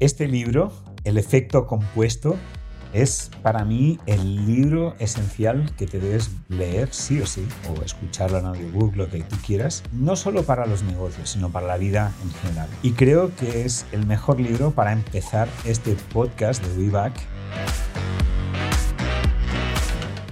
Este libro, El efecto compuesto, es para mí el libro esencial que te debes leer sí o sí, o escucharlo en audiobook, lo que tú quieras, no solo para los negocios, sino para la vida en general. Y creo que es el mejor libro para empezar este podcast de WeBack,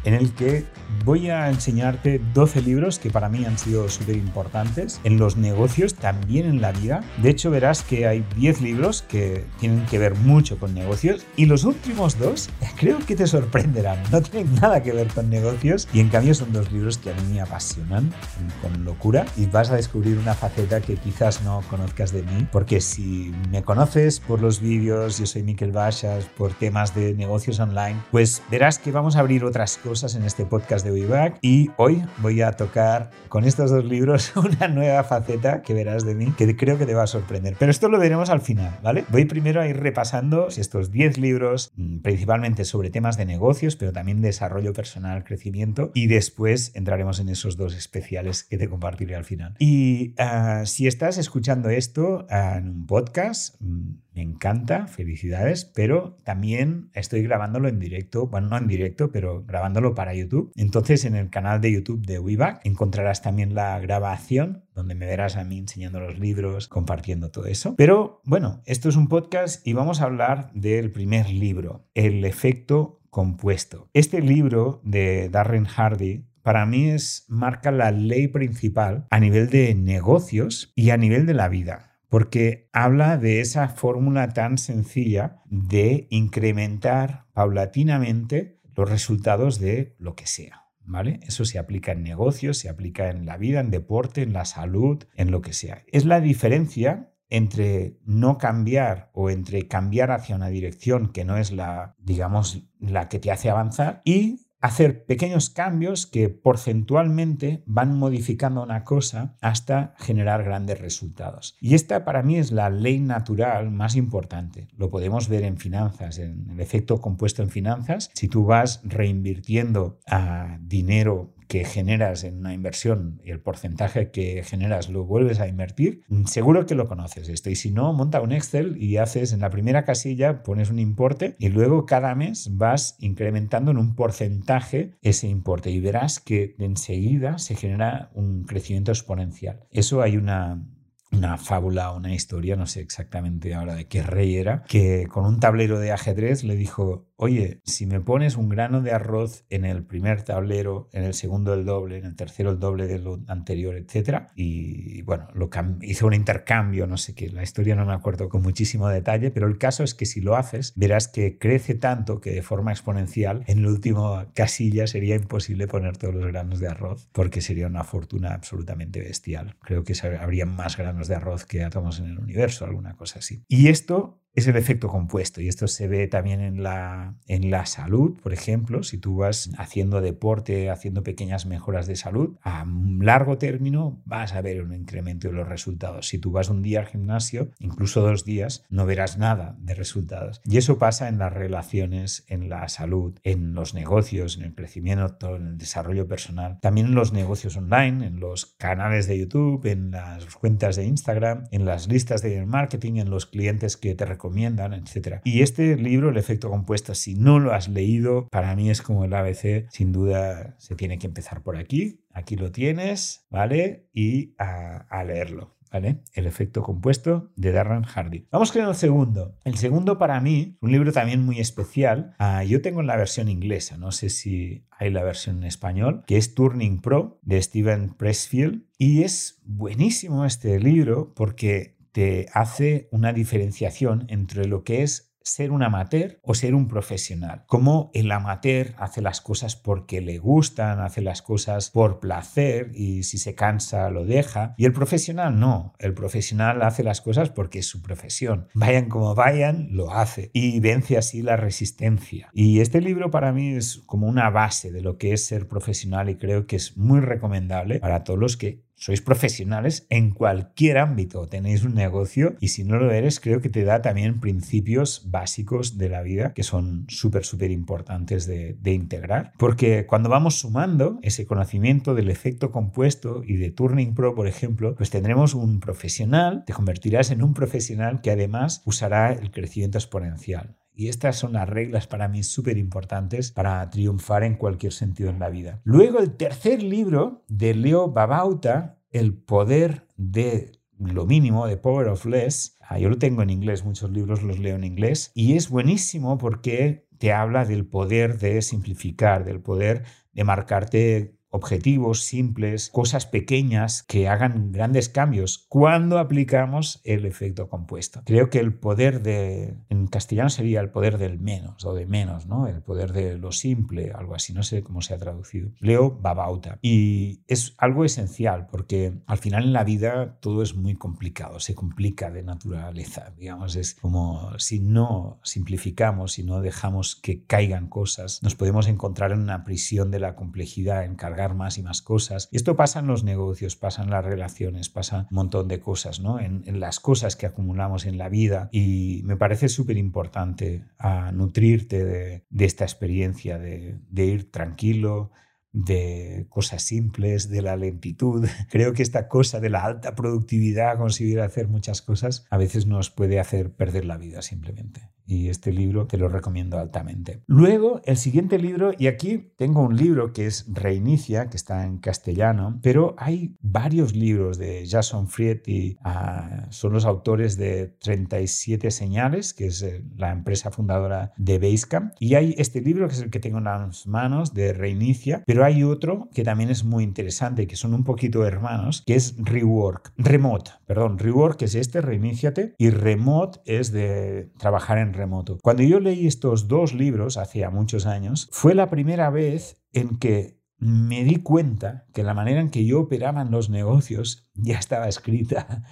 en el que voy a enseñarte 12 libros que para mí han sido súper importantes en los negocios, también en la vida. De hecho, verás que hay 10 libros que tienen que ver mucho con negocios y los últimos dos creo que te sorprenderán. No tienen nada que ver con negocios y en cambio son dos libros que a mí me apasionan con locura y vas a descubrir una faceta que quizás no conozcas de mí porque si me conoces por los vídeos, yo soy Miquel Bachas, por temas de negocios online, pues verás que vamos a abrir otras cosas en este podcast de y hoy voy a tocar con estos dos libros una nueva faceta que verás de mí que creo que te va a sorprender. Pero esto lo veremos al final, ¿vale? Voy primero a ir repasando estos 10 libros, mm, principalmente sobre temas de negocios, pero también desarrollo personal, crecimiento, y después entraremos en esos dos especiales que te compartiré al final. Y ah, si estás escuchando esto ah, en un podcast, mm, encanta, felicidades, pero también estoy grabándolo en directo, bueno, no en directo, pero grabándolo para YouTube. Entonces en el canal de YouTube de WeBack encontrarás también la grabación donde me verás a mí enseñando los libros, compartiendo todo eso. Pero bueno, esto es un podcast y vamos a hablar del primer libro, El efecto compuesto. Este libro de Darren Hardy para mí es marca la ley principal a nivel de negocios y a nivel de la vida porque habla de esa fórmula tan sencilla de incrementar paulatinamente los resultados de lo que sea. ¿Vale? Eso se aplica en negocios, se aplica en la vida, en deporte, en la salud, en lo que sea. Es la diferencia entre no cambiar o entre cambiar hacia una dirección que no es la, digamos, la que te hace avanzar y hacer pequeños cambios que porcentualmente van modificando una cosa hasta generar grandes resultados. Y esta para mí es la ley natural más importante. Lo podemos ver en finanzas, en el efecto compuesto en finanzas. Si tú vas reinvirtiendo a dinero que generas en una inversión y el porcentaje que generas lo vuelves a invertir, seguro que lo conoces esto. Y si no, monta un Excel y haces en la primera casilla, pones un importe y luego cada mes vas incrementando en un porcentaje ese importe y verás que enseguida se genera un crecimiento exponencial. Eso hay una, una fábula, una historia, no sé exactamente ahora de qué rey era, que con un tablero de ajedrez le dijo, oye, si me pones un grano de arroz en el primer tablero, en el segundo el doble, en el tercero el doble de lo anterior, etc. Y bueno, lo hizo un intercambio, no sé qué, la historia no me acuerdo con muchísimo detalle, pero el caso es que si lo haces, verás que crece tanto que de forma exponencial, en la última casilla sería imposible poner todos los granos de arroz, porque sería una fortuna absolutamente bestial. Creo que habría más granos de arroz que átomos en el universo, alguna cosa así. Y esto es el efecto compuesto y esto se ve también en la, en la salud, por ejemplo, si tú vas haciendo deporte, haciendo pequeñas mejoras de salud, a largo término vas a ver un incremento de los resultados. Si tú vas un día al gimnasio, incluso dos días, no verás nada de resultados. Y eso pasa en las relaciones, en la salud, en los negocios, en el crecimiento, en el desarrollo personal, también en los negocios online, en los canales de YouTube, en las cuentas de Instagram, en las listas de marketing, en los clientes que te recomiendan, etc. Y este libro, El efecto compuesto, si no lo has leído, para mí es como el ABC, sin duda se tiene que empezar por aquí. Aquí lo tienes, ¿vale? Y a leerlo. El efecto compuesto de Darren Hardy. Vamos con el segundo. El segundo para mí, un libro también muy especial. Ah, yo tengo la versión inglesa, no sé si hay la versión en español, que es Turning Pro de Steven Pressfield. Y es buenísimo este libro porque te hace una diferenciación entre lo que es ser un amateur o ser un profesional. Como el amateur hace las cosas porque le gustan, hace las cosas por placer y si se cansa lo deja. Y el profesional no, el profesional hace las cosas porque es su profesión. Vayan como vayan, lo hace y vence así la resistencia. Y este libro para mí es como una base de lo que es ser profesional y creo que es muy recomendable para todos los que sois profesionales en cualquier ámbito, tenéis un negocio y si no lo eres, creo que te da también principios básicos de la vida que son súper, súper importantes de, de, integrar. Porque cuando vamos sumando ese conocimiento del efecto compuesto y de Turning Pro, por ejemplo, pues tendremos un profesional, te convertirás en un profesional que además usará el crecimiento exponencial. Y estas son las reglas para mí súper importantes para triunfar en cualquier sentido en la vida. Luego el tercer libro de Leo Babauta, El poder de lo mínimo, de Power of Less. Ah, yo lo tengo en inglés, muchos libros los leo en inglés. Y es buenísimo porque te habla del poder de simplificar, del poder de marcarte objetivos simples, cosas pequeñas que hagan grandes cambios cuando aplicamos el efecto compuesto. Creo que el poder de, en castellano sería el poder del menos o de menos, ¿no? El poder de lo simple, algo así, no sé cómo se ha traducido. Leo Babauta. Y es algo esencial porque al final en la vida todo es muy complicado, se complica de naturaleza, digamos, es como si no simplificamos, si no dejamos que caigan cosas, nos podemos encontrar en una prisión de la complejidad encargada más y más cosas. Y esto pasa en los negocios, pasa en las relaciones, pasa un montón de cosas, ¿no? En, las cosas que acumulamos en la vida. Y me parece súper importante a nutrirte de, esta experiencia, de, de ir tranquilo, de cosas simples, de la lentitud. Creo que esta cosa de la alta productividad, conseguir hacer muchas cosas, a veces nos puede hacer perder la vida simplemente y este libro te lo recomiendo altamente. Luego, el siguiente libro, y aquí tengo un libro que es Reinicia, que está en castellano, pero hay varios libros de Jason Fried ah, son los autores de 37 señales, que es eh, la empresa fundadora de Basecamp, y hay este libro que es el que tengo en las manos de Reinicia, pero hay otro que también es muy interesante, que son un poquito hermanos, que es Rework, Remote, perdón, Rework es este, Reiníciate, y Remote es de trabajar en Cuando yo leí estos dos libros, hacía muchos años, fue la primera vez en que me di cuenta que la manera en que yo operaba en los negocios ya estaba escrita.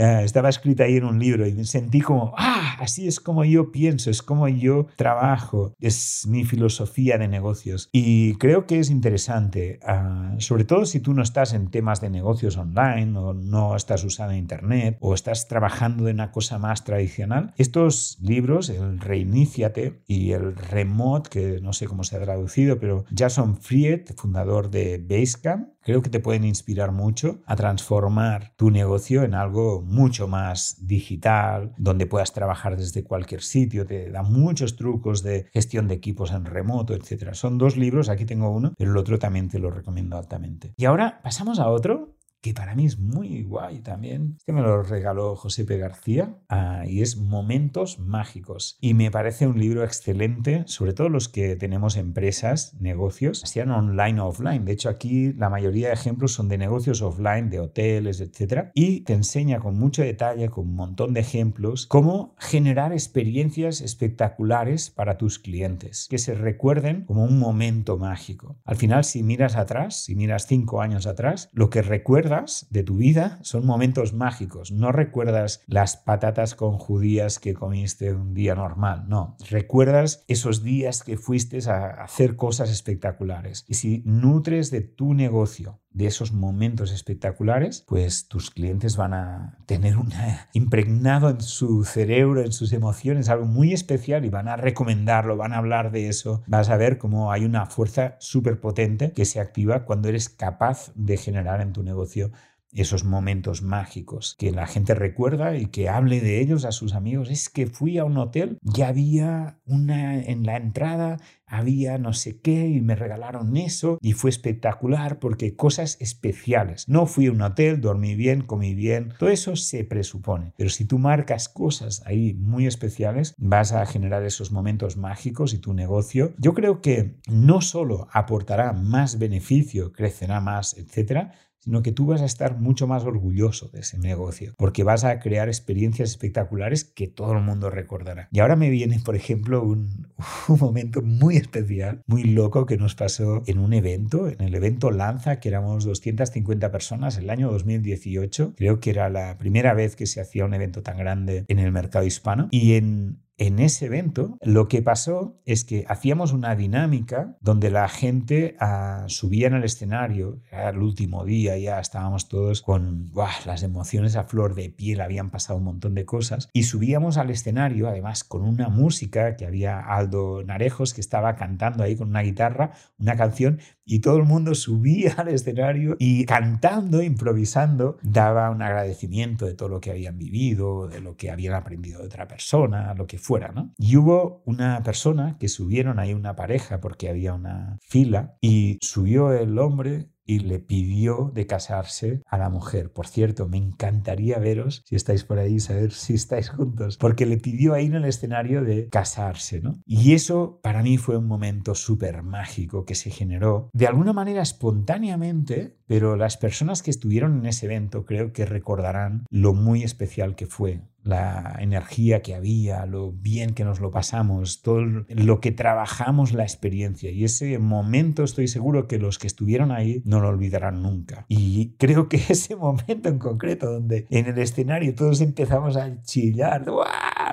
Eh, estaba escrita ahí en un libro y sentí como, ah, así es como yo pienso, es como yo trabajo, es mi filosofía de negocios. Y creo que es interesante, ah, sobre todo si tú no estás en temas de negocios online o no estás usando Internet o estás trabajando de una cosa más tradicional. Estos libros, el Reiníciate y el Remote, que no sé cómo se ha traducido, pero Jason Fried, fundador de Basecamp, creo que te pueden inspirar mucho a transformar tu negocio en algo mucho más digital, donde puedas trabajar desde cualquier sitio, te da muchos trucos de gestión de equipos en remoto, etc. Son dos libros, aquí tengo uno, pero el otro también te lo recomiendo altamente. Y ahora pasamos a otro que para mí es muy guay también. Este me lo regaló Josepe García ah, y es Momentos Mágicos. Y me parece un libro excelente, sobre todo los que tenemos empresas, negocios, sean online o offline. De hecho, aquí la mayoría de ejemplos son de negocios offline, de hoteles, etc. Y te enseña con mucho detalle, con un montón de ejemplos, cómo generar experiencias espectaculares para tus clientes, que se recuerden como un momento mágico. Al final, si miras atrás, si miras cinco años atrás, lo que recuerdas de tu vida son momentos mágicos. No recuerdas las patatas con judías que comiste un día normal. No, recuerdas esos días que fuiste a hacer cosas espectaculares. Y si nutres de tu negocio de esos momentos espectaculares, pues tus clientes van a tener una, impregnado en su cerebro, en sus emociones, algo muy especial y van a recomendarlo, van a hablar de eso. Vas a ver cómo hay una fuerza súper potente que se activa cuando eres capaz de generar en tu negocio esos momentos mágicos que la gente recuerda y que hable de ellos a sus amigos. Es que fui a un hotel y había una en la entrada había no sé qué y me regalaron eso y fue espectacular porque cosas especiales. No fui a un hotel, dormí bien, comí bien, todo eso se presupone. Pero si tú marcas cosas ahí muy especiales, vas a generar esos momentos mágicos y tu negocio, yo creo que no solo aportará más beneficio, crecerá más, etcétera, sino que tú vas a estar mucho más orgulloso de ese negocio, porque vas a crear experiencias espectaculares que todo el mundo recordará. Y ahora me viene, por ejemplo, un, momento muy especial, muy loco que nos pasó en un evento, en el evento Lanza, que éramos 250 personas el año 2018. Creo que era la primera vez que se hacía un evento tan grande en el mercado hispano. Y en en ese evento lo que pasó es que hacíamos una dinámica donde la gente ah, subía en el escenario, era el último día, ya estábamos todos con las emociones a flor de piel, habían pasado un montón de cosas, y subíamos al escenario además con una música que había Aldo Narejos que estaba cantando ahí con una guitarra, una canción, y todo el mundo subía al escenario y cantando, improvisando, daba un agradecimiento de todo lo que habían vivido, de lo que habían aprendido de otra persona, lo que fue y hubo una persona que subieron ahí una pareja porque había una fila y subió el hombre y le pidió de casarse a la mujer. Por cierto, me encantaría veros, si estáis por ahí, saber si estáis juntos, porque le pidió ahí en el escenario de casarse, ¿no? Y eso para mí fue un momento súper mágico que se generó de alguna manera espontáneamente, pero las personas que estuvieron en ese evento creo que recordarán lo muy especial que fue la energía que había, lo bien que nos lo pasamos, todo lo que trabajamos la experiencia. Y ese momento estoy seguro que los que estuvieron ahí no lo olvidarán nunca. Y creo que ese momento en concreto, donde en el escenario todos empezamos a chillar,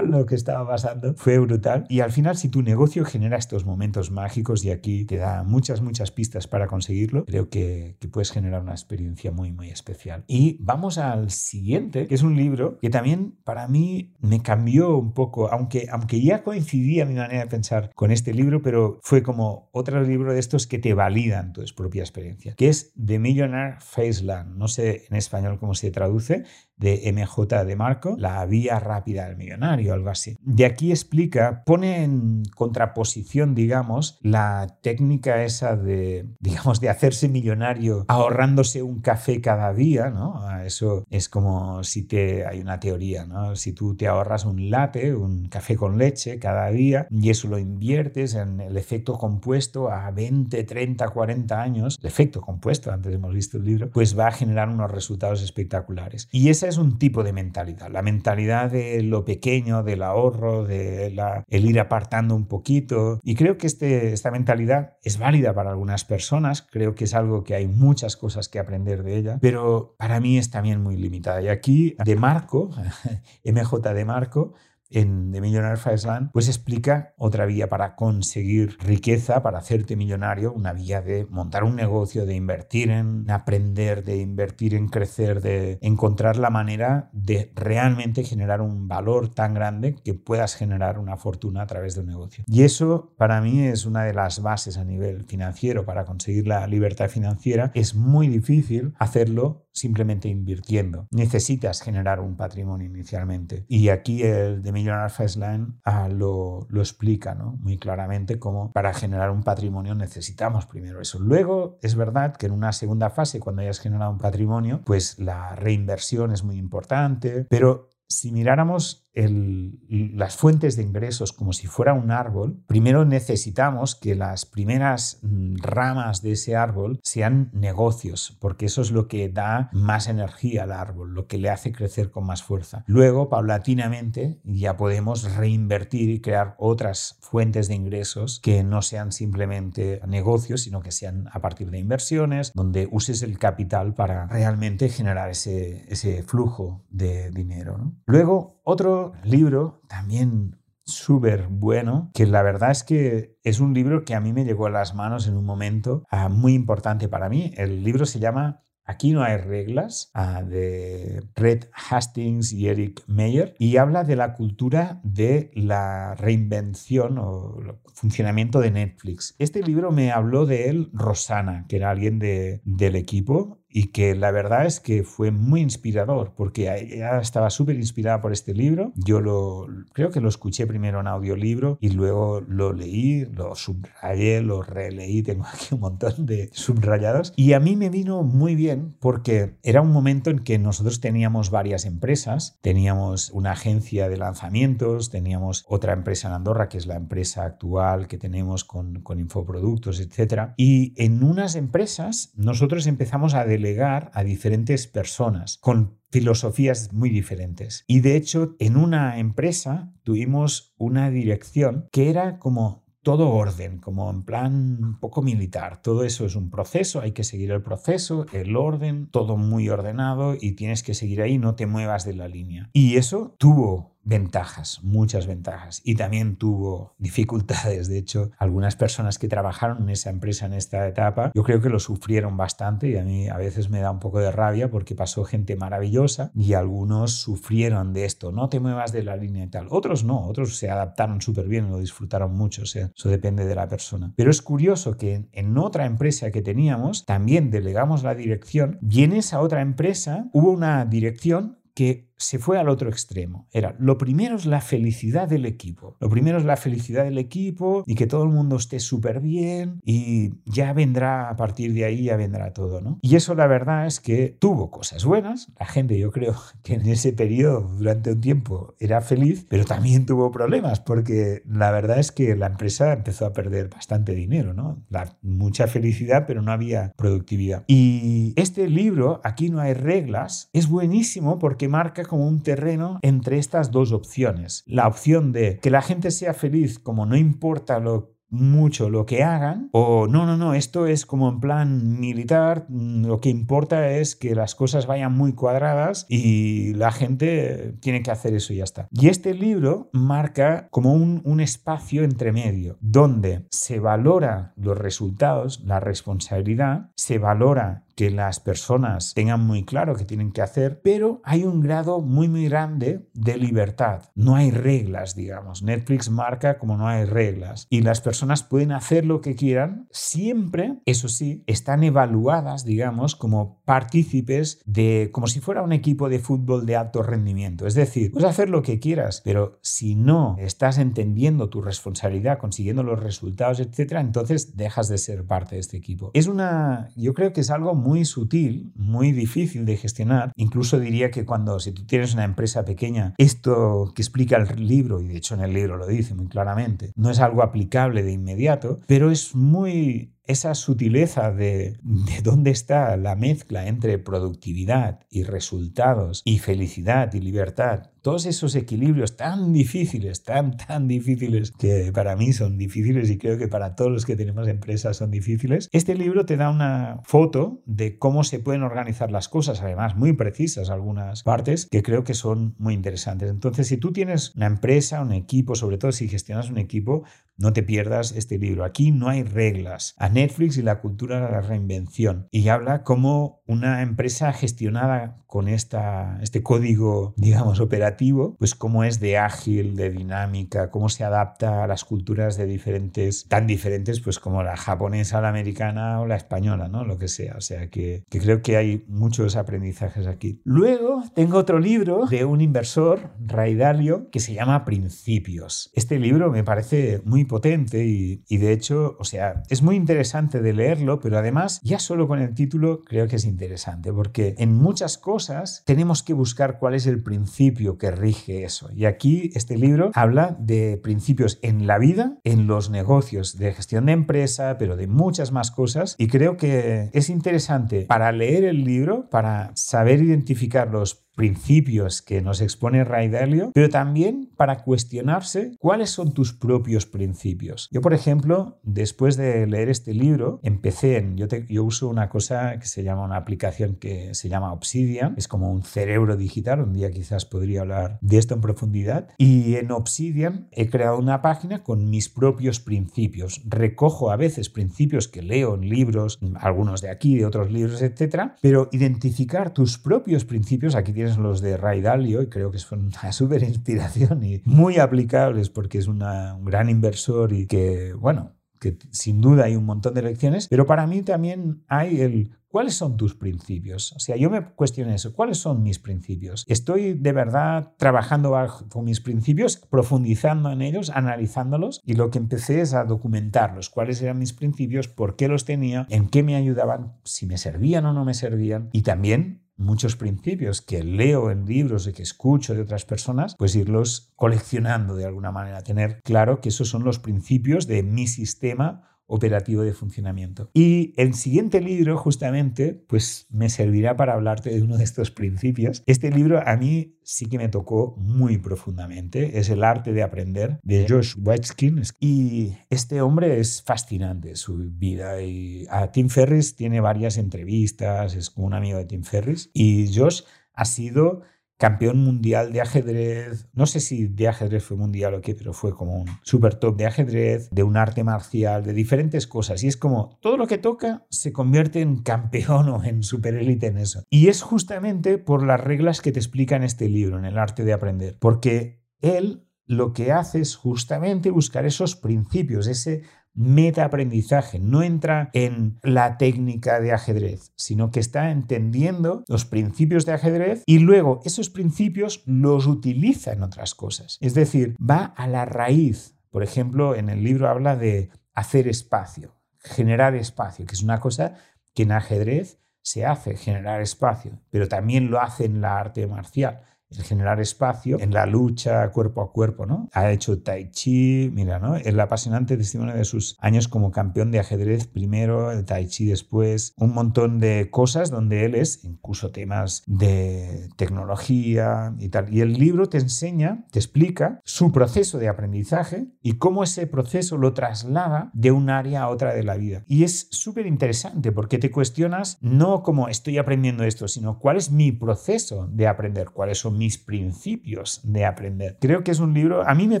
lo que estaba pasando, fue brutal. Y al final, si tu negocio genera estos momentos mágicos y aquí te da muchas, muchas pistas para conseguirlo, creo que, que puedes generar una experiencia muy, muy especial. Y vamos al siguiente, que es un libro que también para mí me cambió un poco, aunque, aunque ya coincidía mi manera de pensar con este libro, pero fue como otro libro de estos que te validan tu propia experiencia, que es The Millionaire Faceland. No sé en español cómo se traduce, de MJ de Marco, la vía rápida del millonario, algo así. De aquí explica, pone en contraposición, digamos, la técnica esa de, digamos, de hacerse millonario ahorrándose un café cada día, ¿no? Eso es como si te, hay una teoría, ¿no? Si tú te ahorras un latte, un café con leche cada día y eso lo inviertes en el efecto compuesto a 20, 30, 40 años, el efecto compuesto, antes hemos visto el libro, pues va a generar unos resultados espectaculares. Y esa es un tipo de mentalidad, la mentalidad de lo pequeño, del ahorro, de la, el ir apartando un poquito. Y creo que este, esta mentalidad es válida para algunas personas, creo que es algo que hay muchas cosas que aprender de ella, pero para mí es también muy limitada. Y aquí, de Marco, MJ de Marco, en The Millionaire Land, pues explica otra vía para conseguir riqueza, para hacerte millonario, una vía de montar un negocio, de invertir en aprender, de invertir en crecer, de encontrar la manera de realmente generar un valor tan grande que puedas generar una fortuna a través de un negocio. Y eso para mí es una de las bases a nivel financiero para conseguir la libertad financiera. Es muy difícil hacerlo simplemente invirtiendo. Necesitas generar un patrimonio inicialmente. Y aquí el de Millionaire First Line lo, explica muy claramente cómo para generar un patrimonio necesitamos primero eso. Luego es verdad que en una segunda fase, cuando hayas generado un patrimonio, pues la reinversión es muy importante, pero si miráramos las fuentes de ingresos como si fuera un árbol, primero necesitamos que las primeras mm, ramas de ese árbol sean negocios, porque eso es lo que da más energía al árbol, lo que le hace crecer con más fuerza. Luego, paulatinamente, ya podemos reinvertir y crear otras fuentes de ingresos que no sean simplemente negocios, sino que sean a partir de inversiones, donde uses el capital para realmente generar ese, ese flujo de dinero. Luego, otro libro también súper bueno, que la verdad es que es un libro que a mí me llegó a las manos en un momento ah, muy importante para mí. El libro se llama Aquí no hay reglas, ah, de Red Hastings y Eric Meyer, y habla de la cultura de la reinvención o funcionamiento de Netflix. Este libro me habló de él Rosana, que era alguien de, del equipo, y que la verdad es que fue muy inspirador porque ella estaba súper inspirada por este libro. Yo lo creo que lo escuché primero en audiolibro y luego lo leí, lo subrayé, lo releí, tengo aquí un montón de subrayados y a mí me vino muy bien porque era un momento en que nosotros teníamos varias empresas, teníamos una agencia de lanzamientos, teníamos otra empresa en Andorra que es la empresa actual que tenemos con, con infoproductos, etc. Y en unas empresas nosotros empezamos a delegar a diferentes personas con filosofías muy diferentes. Y de hecho, en una empresa tuvimos una dirección que era como todo orden, como en plan un poco militar. Todo eso es un proceso, hay que seguir el proceso, el orden, todo muy ordenado y tienes que seguir ahí, no te muevas de la línea. Y eso tuvo ventajas, muchas ventajas. Y también tuvo dificultades. De hecho, algunas personas que trabajaron en esa empresa en esta etapa, yo creo que lo sufrieron bastante y a mí a veces me da un poco de rabia porque pasó gente maravillosa y algunos sufrieron de esto. No te muevas de la línea y tal. Otros no, otros se adaptaron súper bien, lo disfrutaron mucho. O sea, eso depende de la persona. Pero es curioso que en otra empresa que teníamos, también delegamos la dirección y en esa otra empresa hubo una dirección que se fue al otro extremo. Era, lo primero es la felicidad del equipo. Lo primero es la felicidad del equipo y que todo el mundo esté súper bien y ya vendrá, a partir de ahí ya vendrá todo, ¿no? Y eso la verdad es que tuvo cosas buenas. La gente yo creo que en ese periodo, durante un tiempo, era feliz, pero también tuvo problemas porque la verdad es que la empresa empezó a perder bastante dinero, ¿no? Mucha felicidad, pero no había productividad. Y este libro, Aquí no hay reglas, es buenísimo porque marca como un terreno entre estas dos opciones. La opción de que la gente sea feliz como no importa lo mucho lo que hagan o no, no, no, esto es como en plan militar, lo que importa es que las cosas vayan muy cuadradas y la gente tiene que hacer eso y ya está. Y este libro marca como un, un espacio entre medio donde se valora los resultados, la responsabilidad, se valora que las personas tengan muy claro que tienen que hacer, pero hay un grado muy, muy grande de libertad. No hay reglas, digamos. Netflix marca como no hay reglas y las personas pueden hacer lo que quieran. Siempre, eso sí, están evaluadas, digamos, como partícipes de, como si fuera un equipo de fútbol de alto rendimiento. Es decir, puedes hacer lo que quieras, pero si no estás entendiendo tu responsabilidad, consiguiendo los resultados, etcétera, entonces dejas de ser parte de este equipo. Es una, yo creo que es algo sutil, muy difícil de gestionar. Incluso diría que cuando, si tú tienes una empresa pequeña, esto que explica el libro, y de hecho en el libro lo dice muy claramente, no es algo aplicable de inmediato, pero es muy esa sutileza de, de, dónde está la mezcla entre productividad y resultados y felicidad y libertad, todos esos equilibrios tan difíciles, tan, tan difíciles, que para mí son difíciles y creo que para todos los que tenemos empresas son difíciles, este libro te da una foto de cómo se pueden organizar las cosas, además muy precisas algunas partes, que creo que son muy interesantes. Entonces, si tú tienes una empresa, un equipo, sobre todo si gestionas un equipo, no te pierdas este libro. Aquí no hay reglas. A Netflix y la cultura de la reinvención. Y habla como una empresa gestionada con esta, este código, digamos, operativo, pues cómo es de ágil, de dinámica, cómo se adapta a las culturas de diferentes, tan diferentes, pues como la japonesa, la americana o la española, ¿no? Lo que sea. O sea que, que creo que hay muchos aprendizajes aquí. Luego tengo otro libro de un inversor, Ray Dalio, que se llama Principios. Este libro me parece muy potente y, y, de hecho, o sea, es muy interesante de leerlo, pero además ya solo con el título creo que es interesante, porque en muchas cosas tenemos que buscar cuál es el principio que rige eso. Y aquí este libro habla de principios en la vida, en los negocios, de gestión de empresa, pero de muchas más cosas. Y creo que es interesante para leer el libro, para saber identificar los principios que nos expone Ray Dalio, pero también para cuestionarse cuáles son tus propios principios. Yo, por ejemplo, después de leer este libro, empecé en, yo, yo uso una cosa que se llama una aplicación que se llama Obsidian, es como un cerebro digital, un día quizás podría hablar de esto en profundidad, y en Obsidian he creado una página con mis propios principios. Recojo a veces principios que leo en libros, algunos de aquí, de otros libros, etcétera, pero identificar tus propios principios, aquí tienes los de Ray Dalio y creo que son una súper inspiración y muy aplicables porque es un gran inversor y que, bueno, que sin duda hay un montón de lecciones, pero para mí también hay el ¿cuáles son tus principios? O sea, yo me cuestioné eso, ¿cuáles son mis principios? ¿Estoy de verdad trabajando bajo mis principios, profundizando en ellos, analizándolos? Y lo que empecé es a documentarlos, cuáles eran mis principios, por qué los tenía, en qué me ayudaban, si me servían o no me servían, y también muchos principios que leo en libros y que escucho de otras personas, pues irlos coleccionando de alguna manera, tener claro que esos son los principios de mi sistema operativo de funcionamiento. Y el siguiente libro justamente pues me servirá para hablarte de uno de estos principios. Este libro a mí sí que me tocó muy profundamente, es El arte de aprender de Josh Waitzkin y este hombre es fascinante su vida. Y a Tim Ferris tiene varias entrevistas, es un amigo de Tim Ferris y Josh ha sido campeón mundial de ajedrez, no sé si de ajedrez fue mundial o qué, pero fue como un super top de ajedrez, de un arte marcial, de diferentes cosas. Y es como todo lo que toca se convierte en campeón o en superélite en eso. Y es justamente por las reglas que te explica en este libro, en el arte de aprender, porque él lo que hace es justamente buscar esos principios, ese metaaprendizaje, no entra en la técnica de ajedrez, sino que está entendiendo los principios de ajedrez y luego esos principios los utiliza en otras cosas. Es decir, va a la raíz. Por ejemplo, en el libro habla de hacer espacio, generar espacio, que es una cosa que en ajedrez se hace, generar espacio, pero también lo hace en la arte marcial el generar espacio en la lucha cuerpo a cuerpo, ¿no? Ha hecho tai chi, mira, ¿no? El apasionante testimonio de sus años como campeón de ajedrez primero, el tai chi después, un montón de cosas donde él es, incluso temas de tecnología y tal. Y el libro te enseña, te explica su proceso de aprendizaje y cómo ese proceso lo traslada de un área a otra de la vida. Y es súper interesante porque te cuestionas no como estoy aprendiendo esto, sino cuál es mi proceso de aprender, cuáles son mis principios de aprender. Creo que es un libro, a mí me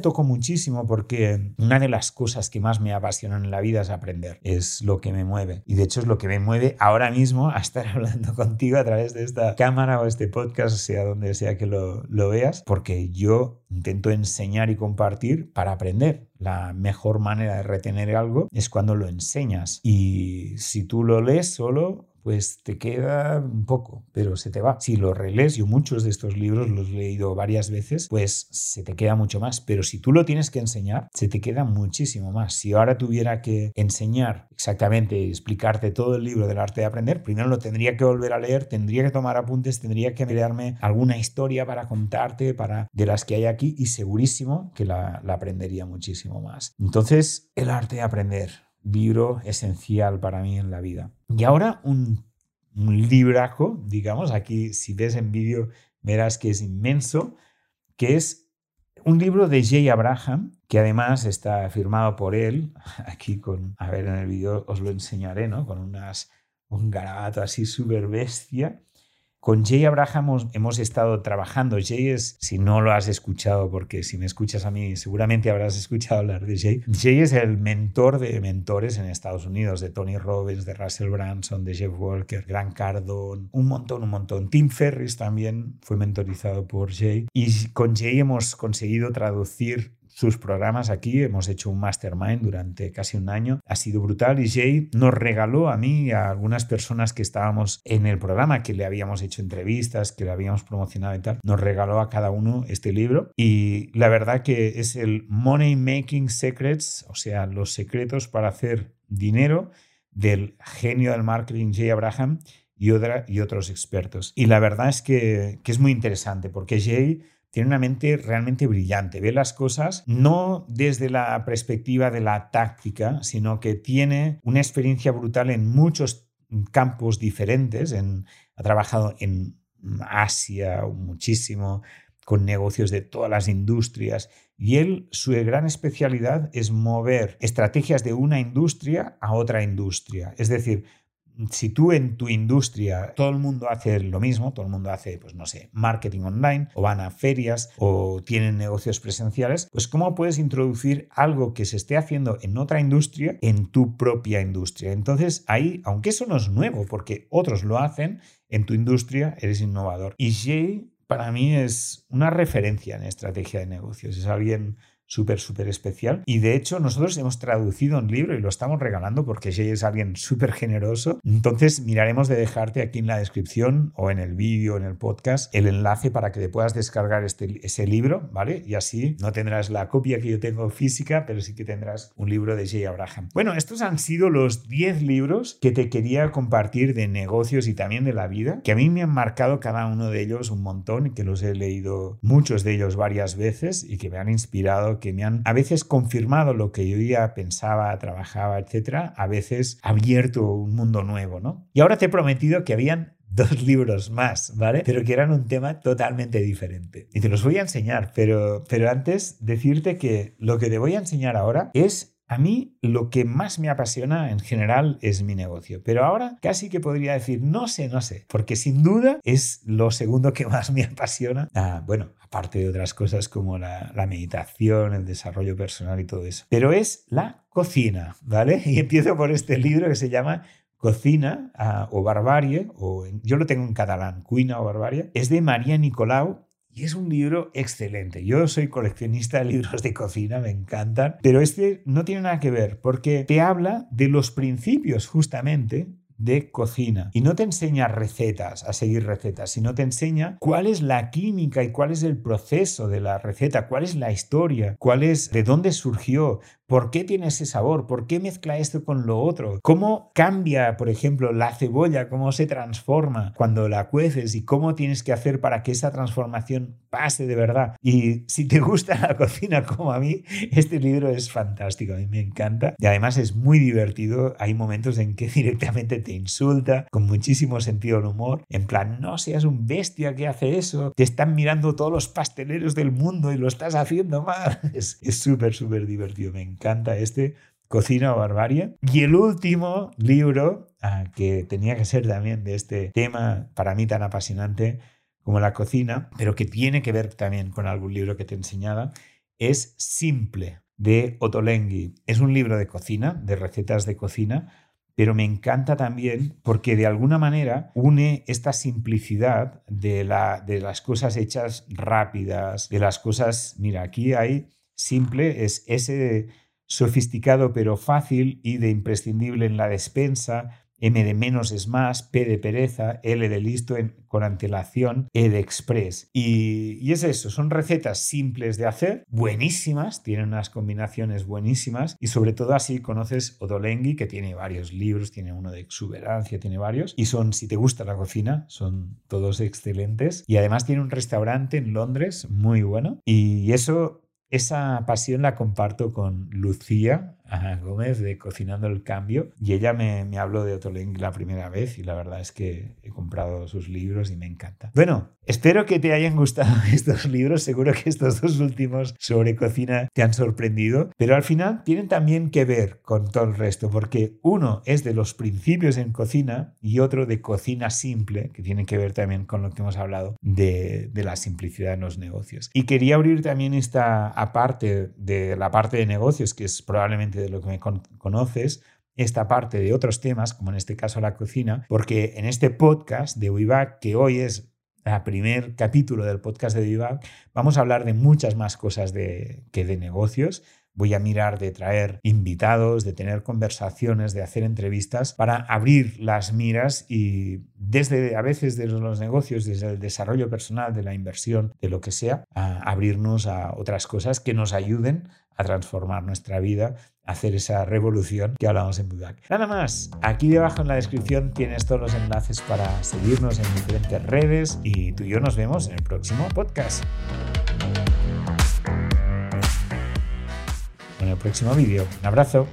tocó muchísimo porque una de las cosas que más me apasionan en la vida es aprender, es lo que me mueve. Y de hecho es lo que me mueve ahora mismo a estar hablando contigo a través de esta cámara o este podcast, sea donde sea que lo, lo veas, porque yo intento enseñar y compartir para aprender. La mejor manera de retener algo es cuando lo enseñas. Y si tú lo lees solo, pues te queda un poco, pero se te va. Si lo relees, yo muchos de estos libros los he leído varias veces, pues se te queda mucho más. Pero si tú lo tienes que enseñar, se te queda muchísimo más. Si ahora tuviera que enseñar exactamente explicarte todo el libro del arte de aprender, primero lo tendría que volver a leer, tendría que tomar apuntes, tendría que crearme alguna historia para contarte, para de las que hay aquí, y segurísimo que la aprendería muchísimo más. Entonces, el arte de aprender libro esencial para mí en la vida. Y ahora un, un libraco, digamos, aquí si ves en vídeo verás que es inmenso, que es un libro de Jay Abraham, que además está firmado por él, aquí con, a ver en el vídeo os lo enseñaré, ¿no? Con unas, un garabato así súper bestia. Con Jay Abraham hemos, estado trabajando. Jay es, si no lo has escuchado, porque si me escuchas a mí, seguramente habrás escuchado hablar de Jay. Jay es el mentor de mentores en Estados Unidos, de Tony Robbins, de Russell Branson, de Jeff Walker, Grant Cardone, un montón, un montón. Tim Ferris también fue mentorizado por Jay. Y con Jay hemos conseguido traducir sus programas aquí. Hemos hecho un mastermind durante casi un año. Ha sido brutal y Jay nos regaló a mí y a algunas personas que estábamos en el programa, que le habíamos hecho entrevistas, que le habíamos promocionado y tal, nos regaló a cada uno este libro. Y la verdad que es el Money Making Secrets, o sea, los secretos para hacer dinero del genio del marketing Jay Abraham y, otros expertos. Y la verdad es que es muy interesante porque Jay tiene una mente realmente brillante, ve las cosas no desde la perspectiva de la táctica, sino que tiene una experiencia brutal en muchos campos diferentes, ha trabajado en Asia muchísimo, con negocios de todas las industrias. Y él, su gran especialidad es mover estrategias de una industria a otra industria. Es decir, si tú en tu industria todo el mundo hace lo mismo, todo el mundo hace, pues no sé, marketing online o van a ferias o tienen negocios presenciales, pues cómo puedes introducir algo que se esté haciendo en otra industria en tu propia industria. Entonces ahí, aunque eso no es nuevo porque otros lo hacen, en tu industria eres innovador. Y Jay para mí es una referencia en estrategia de negocios, es alguien súper, súper especial. Y de hecho, nosotros hemos traducido un libro y lo estamos regalando porque Jay es alguien súper generoso. Entonces, miraremos de dejarte aquí en la descripción o en el vídeo, en el podcast, el enlace para que te puedas descargar este, ese libro, ¿vale? Y así no tendrás la copia que yo tengo física, pero sí que tendrás un libro de Jay Abraham. Bueno, estos han sido los 10 libros que te quería compartir de negocios y también de la vida, que a mí me han marcado cada uno de ellos un montón, que los he leído muchos de ellos varias veces y que me han inspirado, que me han a veces confirmado lo que yo ya pensaba, trabajaba, etcétera, a veces abierto un mundo nuevo, ¿no? Y ahora te he prometido que habían dos libros más, ¿vale? Pero que eran un tema totalmente diferente. Y te los voy a enseñar, pero, pero antes decirte que lo que te voy a enseñar ahora es a mí lo que más me apasiona en general es mi negocio, pero ahora casi que podría decir no sé, no sé, porque sin duda es lo segundo que más me apasiona. Ah, bueno, aparte de otras cosas como la, meditación, el desarrollo personal y todo eso. Pero es la cocina, ¿vale? Y empiezo por este libro que se llama Cocina ah, o Barbarie, o yo lo tengo en catalán, Cuina o Barbarie, es de María Nicolau y es un libro excelente. Yo soy coleccionista de libros de cocina, me encantan, pero este no tiene nada que ver porque te habla de los principios justamente de cocina y no te enseña recetas, a seguir recetas, sino te enseña cuál es la química y cuál es el proceso de la receta, cuál es la historia, cuál es de dónde surgió, ¿Por qué tiene ese sabor? ¿Por qué mezcla esto con lo otro? ¿Cómo cambia, por ejemplo, la cebolla? ¿Cómo se transforma cuando la cueces? ¿Y cómo tienes que hacer para que esa transformación pase de verdad? Y si te gusta la cocina como a mí, este libro es fantástico, a mí me encanta. Y además es muy divertido. Hay momentos en que directamente te insulta, con muchísimo sentido del humor. En plan, no seas un bestia que hace eso. Te están mirando todos los pasteleros del mundo y lo estás haciendo mal. Es súper, súper divertido, me encanta este, Cocina o Barbarie. Y el último libro, ah, que tenía que ser también de este tema para mí tan apasionante como la cocina, pero que tiene que ver también con algún libro que te enseñaba, es Simple, de Ottolenghi. Es un libro de cocina, de recetas de cocina, pero me encanta también porque de alguna manera une esta simplicidad de, la, de las cosas hechas rápidas, de las cosas, mira, aquí hay simple, es ese sofisticado pero fácil, I de imprescindible en la despensa, M de menos es más, P de pereza, L de listo con antelación, E de express. Y, y, es eso, son recetas simples de hacer, buenísimas, tienen unas combinaciones buenísimas y sobre todo así conoces Odolenghi, que tiene varios libros, tiene uno de exuberancia, tiene varios, y son, si te gusta la cocina, son todos excelentes. Y además tiene un restaurante en Londres muy bueno y eso esa pasión la comparto con Lucía, Gómez de Cocinando el Cambio y ella me, me habló de Otoleng la primera vez y la verdad es que he comprado sus libros y me encanta. Bueno, espero que te hayan gustado estos libros, seguro que estos dos últimos sobre cocina te han sorprendido, pero al final tienen también que ver con todo el resto porque uno es de los principios en cocina y otro de cocina simple, que tiene que ver también con lo que hemos hablado de, de la simplicidad en los negocios. Y quería abrir también esta aparte de la parte de negocios, que es probablemente de lo que me conoces, esta parte de otros temas, como en este caso la cocina, porque en este podcast de WeBack, que hoy es el primer capítulo del podcast de WeBack, vamos a hablar de muchas más cosas de, que de negocios. Voy a mirar de traer invitados, de tener conversaciones, de hacer entrevistas para abrir las miras y desde a veces de los negocios, desde el desarrollo personal, de la inversión, de lo que sea, abrirnos a otras cosas que nos ayuden a transformar nuestra vida, hacer esa revolución que hablamos en Budak. Nada más, aquí debajo en la descripción tienes todos los enlaces para seguirnos en diferentes redes y tú y yo nos vemos en el próximo podcast. En el próximo vídeo. Un abrazo.